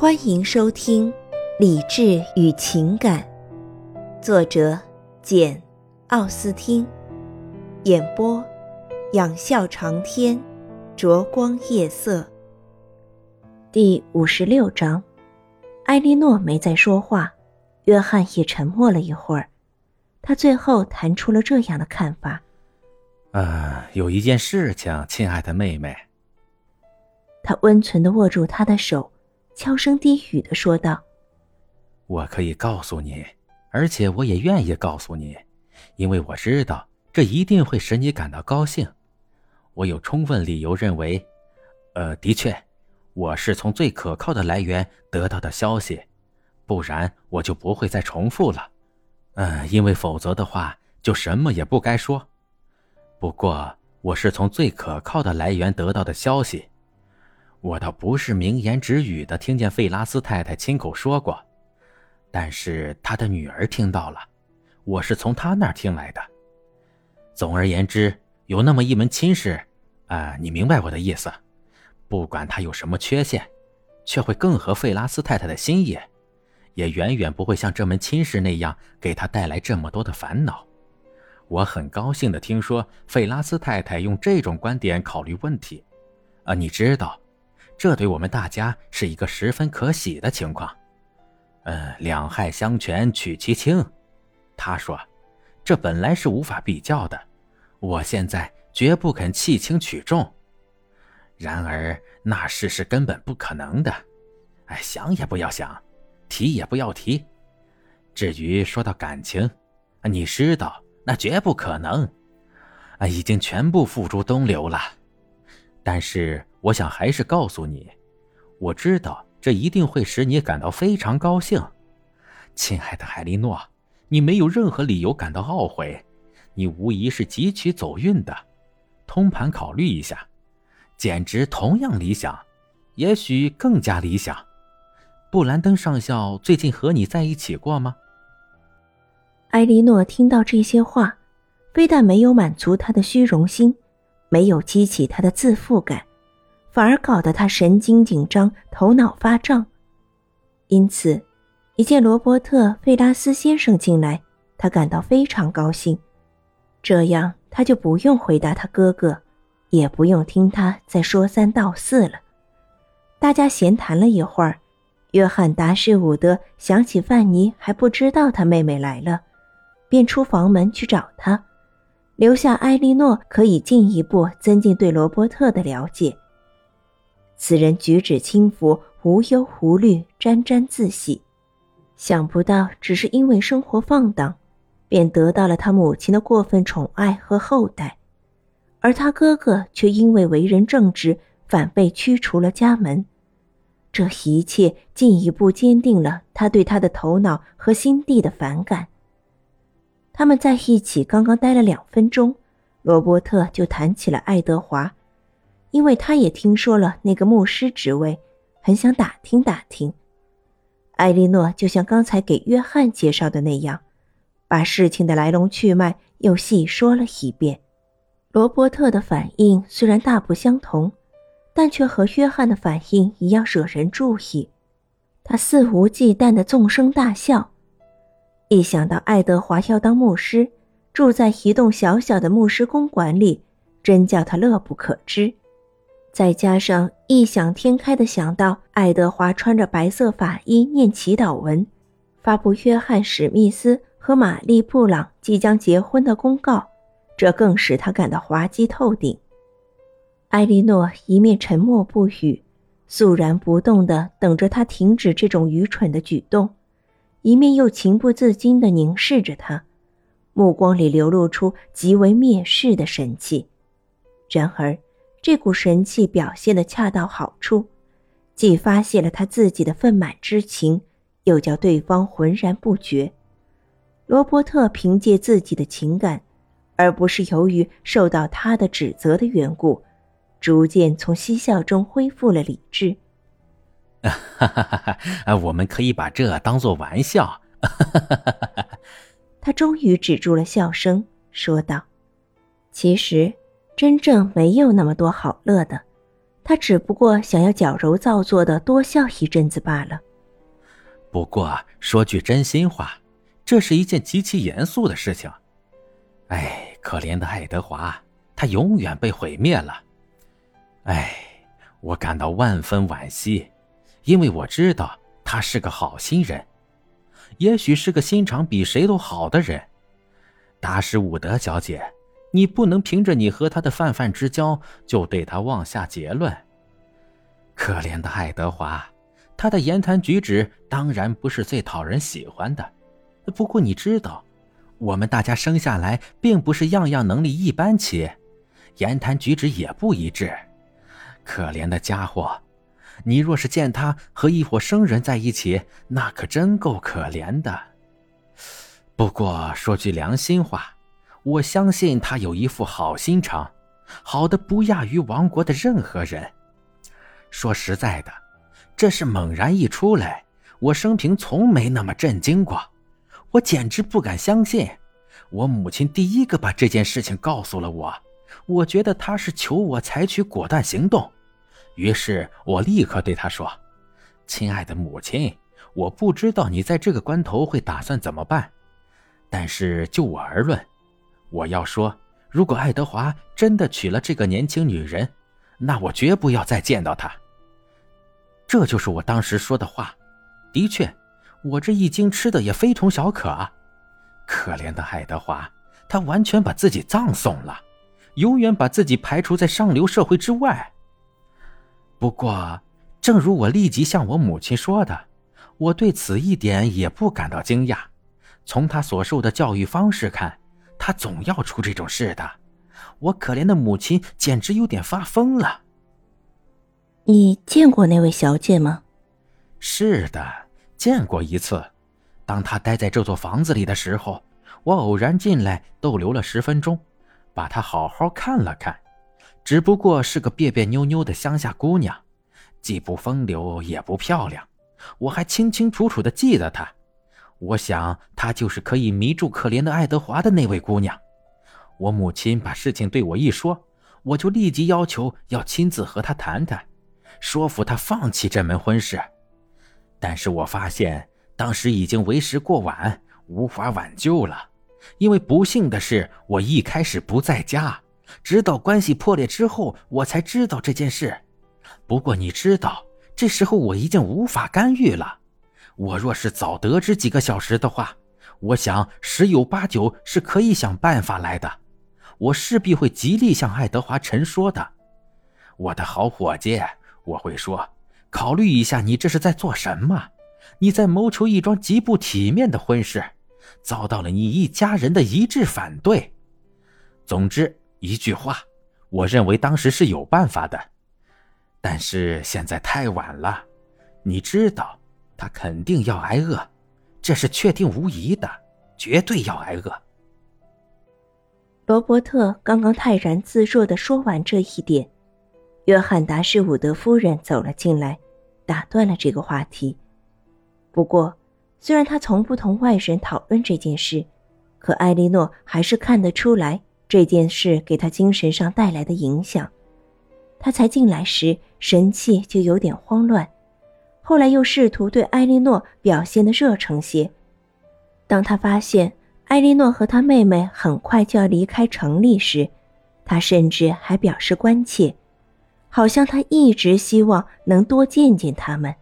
欢迎收听《理智与情感》，作者简·奥斯汀，演播仰笑长天，灼光夜色。第五十六章，埃莉诺没再说话，约翰也沉默了一会儿，他最后谈出了这样的看法：“啊，有一件事情，亲爱的妹妹。”他温存的握住她的手。悄声低语的说道：“我可以告诉你，而且我也愿意告诉你，因为我知道这一定会使你感到高兴。我有充分理由认为，呃，的确，我是从最可靠的来源得到的消息，不然我就不会再重复了。嗯，因为否则的话就什么也不该说。不过，我是从最可靠的来源得到的消息。”我倒不是明言直语的听见费拉斯太太亲口说过，但是她的女儿听到了，我是从她那儿听来的。总而言之，有那么一门亲事，啊，你明白我的意思。不管他有什么缺陷，却会更合费拉斯太太的心意，也远远不会像这门亲事那样给他带来这么多的烦恼。我很高兴的听说费拉斯太太用这种观点考虑问题，啊，你知道。这对我们大家是一个十分可喜的情况，呃，两害相权取其轻。他说：“这本来是无法比较的，我现在绝不肯弃轻取重。然而那事是根本不可能的，哎，想也不要想，提也不要提。至于说到感情，你知道那绝不可能，啊，已经全部付诸东流了。但是。”我想还是告诉你，我知道这一定会使你感到非常高兴，亲爱的海莉诺，你没有任何理由感到懊悔，你无疑是汲取走运的。通盘考虑一下，简直同样理想，也许更加理想。布兰登上校最近和你在一起过吗？埃莉诺听到这些话，非但没有满足他的虚荣心，没有激起他的自负感。反而搞得他神经紧张，头脑发胀。因此，一见罗伯特·费拉斯先生进来，他感到非常高兴。这样，他就不用回答他哥哥，也不用听他再说三道四了。大家闲谈了一会儿，约翰·达什伍德想起范尼还不知道他妹妹来了，便出房门去找他，留下埃莉诺可以进一步增进对罗伯特的了解。此人举止轻浮，无忧无虑，沾沾自喜。想不到，只是因为生活放荡，便得到了他母亲的过分宠爱和厚待，而他哥哥却因为为人正直，反被驱除了家门。这一切进一步坚定了他对他的头脑和心地的反感。他们在一起刚刚待了两分钟，罗伯特就谈起了爱德华。因为他也听说了那个牧师职位，很想打听打听。艾莉诺就像刚才给约翰介绍的那样，把事情的来龙去脉又细说了一遍。罗伯特的反应虽然大不相同，但却和约翰的反应一样惹人注意。他肆无忌惮的纵声大笑，一想到爱德华要当牧师，住在一栋小小的牧师公馆里，真叫他乐不可支。再加上异想天开的想到爱德华穿着白色法衣念祈祷文，发布约翰·史密斯和玛丽·布朗即将结婚的公告，这更使他感到滑稽透顶。艾莉诺一面沉默不语，肃然不动地等着他停止这种愚蠢的举动，一面又情不自禁地凝视着他，目光里流露出极为蔑视的神气。然而。这股神气表现的恰到好处，既发泄了他自己的愤满之情，又叫对方浑然不觉。罗伯特凭借自己的情感，而不是由于受到他的指责的缘故，逐渐从嬉笑中恢复了理智。哈哈哈哈我们可以把这当做玩笑。哈哈哈他终于止住了笑声，说道：“其实。”真正没有那么多好乐的，他只不过想要矫揉造作的多笑一阵子罢了。不过说句真心话，这是一件极其严肃的事情。哎，可怜的爱德华，他永远被毁灭了。哎，我感到万分惋惜，因为我知道他是个好心人，也许是个心肠比谁都好的人。达什伍德小姐，你不能凭着你和他的泛泛之交就对他妄下结论。可怜的爱德华，他的言谈举止当然不是最讨人喜欢的。不过你知道，我们大家生下来并不是样样能力一般齐，言谈举止也不一致。可怜的家伙，你若是见他和一伙生人在一起，那可真够可怜的。不过说句良心话，我相信他有一副好心肠，好的不亚于王国的任何人。说实在的，这事猛然一出来，我生平从没那么震惊过，我简直不敢相信。我母亲第一个把这件事情告诉了我，我觉得她是求我采取果断行动，于是我立刻对她说：“亲爱的母亲，我不知道你在这个关头会打算怎么办。”但是就我而论，我要说，如果爱德华真的娶了这个年轻女人，那我绝不要再见到她。这就是我当时说的话。的确，我这一惊吃的也非同小可啊！可怜的爱德华，他完全把自己葬送了，永远把自己排除在上流社会之外。不过，正如我立即向我母亲说的，我对此一点也不感到惊讶。从他所受的教育方式看，他总要出这种事的。我可怜的母亲简直有点发疯了。你见过那位小姐吗？是的，见过一次。当她待在这座房子里的时候，我偶然进来逗留了十分钟，把她好好看了看。只不过是个别别扭扭的乡下姑娘，既不风流也不漂亮。我还清清楚楚的记得她。我想，她就是可以迷住可怜的爱德华的那位姑娘。我母亲把事情对我一说，我就立即要求要亲自和她谈谈，说服她放弃这门婚事。但是我发现当时已经为时过晚，无法挽救了。因为不幸的是，我一开始不在家，直到关系破裂之后，我才知道这件事。不过你知道，这时候我已经无法干预了。我若是早得知几个小时的话，我想十有八九是可以想办法来的。我势必会极力向爱德华陈说的。我的好伙计，我会说，考虑一下，你这是在做什么？你在谋求一桩极不体面的婚事，遭到了你一家人的一致反对。总之一句话，我认为当时是有办法的，但是现在太晚了，你知道。他肯定要挨饿，这是确定无疑的，绝对要挨饿。罗伯特刚刚泰然自若的说完这一点，约翰达士伍德夫人走了进来，打断了这个话题。不过，虽然他从不同外人讨论这件事，可艾莉诺还是看得出来这件事给他精神上带来的影响。他才进来时神气就有点慌乱。后来又试图对艾莉诺表现的热诚些。当他发现艾莉诺和她妹妹很快就要离开城里时，他甚至还表示关切，好像他一直希望能多见见他们。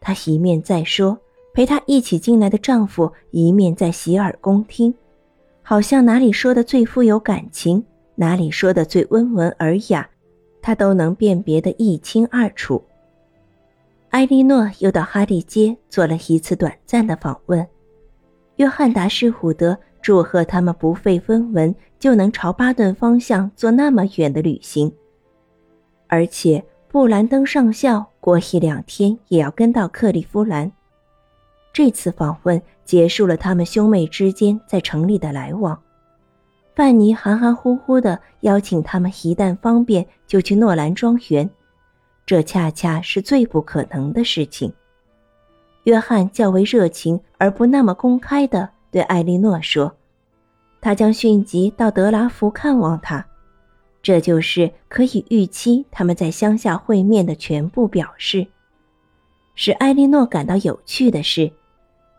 他一面在说陪他一起进来的丈夫，一面在洗耳恭听，好像哪里说的最富有感情，哪里说的最温文尔雅，他都能辨别得一清二楚。埃莉诺又到哈利街做了一次短暂的访问。约翰达士虎德祝贺他们不费分文就能朝巴顿方向做那么远的旅行，而且布兰登上校过一两天也要跟到克利夫兰。这次访问结束了他们兄妹之间在城里的来往。范尼含含糊糊地邀请他们，一旦方便就去诺兰庄园。这恰恰是最不可能的事情。约翰较为热情而不那么公开地对艾莉诺说：“他将迅即到德拉福看望他。这就是可以预期他们在乡下会面的全部表示。使艾莉诺感到有趣的是，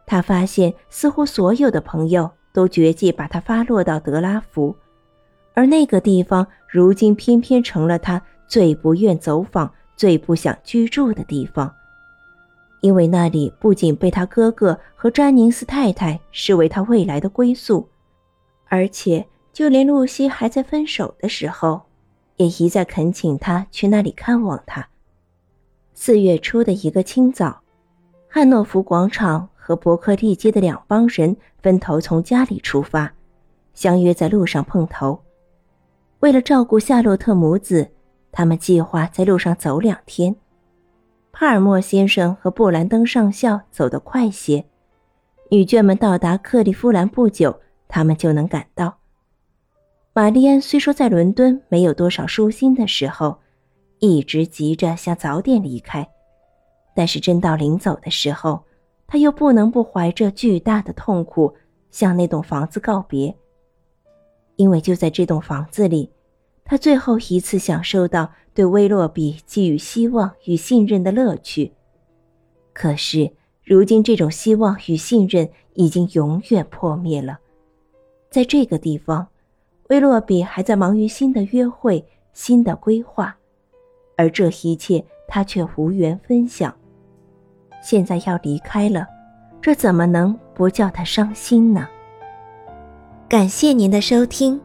他发现似乎所有的朋友都决计把他发落到德拉福，而那个地方如今偏偏成了他最不愿走访、最不想居住的地方，因为那里不仅被他哥哥和詹宁斯太太视为他未来的归宿，而且。就连露西还在分手的时候，也一再恳请他去那里看望他。四月初的一个清早，汉诺福广场和伯克利街的两帮人分头从家里出发，相约在路上碰头。为了照顾夏洛特母子，他们计划在路上走两天。帕尔默先生和布兰登上校走得快些，女眷们到达克利夫兰不久，他们就能赶到。玛丽安虽说在伦敦没有多少舒心的时候，一直急着想早点离开，但是真到临走的时候，她又不能不怀着巨大的痛苦向那栋房子告别。因为就在这栋房子里，他最后一次享受到对威洛比寄予希望与信任的乐趣。可是如今，这种希望与信任已经永远破灭了，在这个地方。威洛比还在忙于新的约会、新的规划，而这一切他却无缘分享。现在要离开了，这怎么能不叫他伤心呢？感谢您的收听，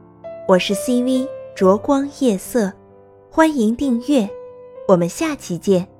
我是 CV 烛光夜色，欢迎订阅，我们下期见。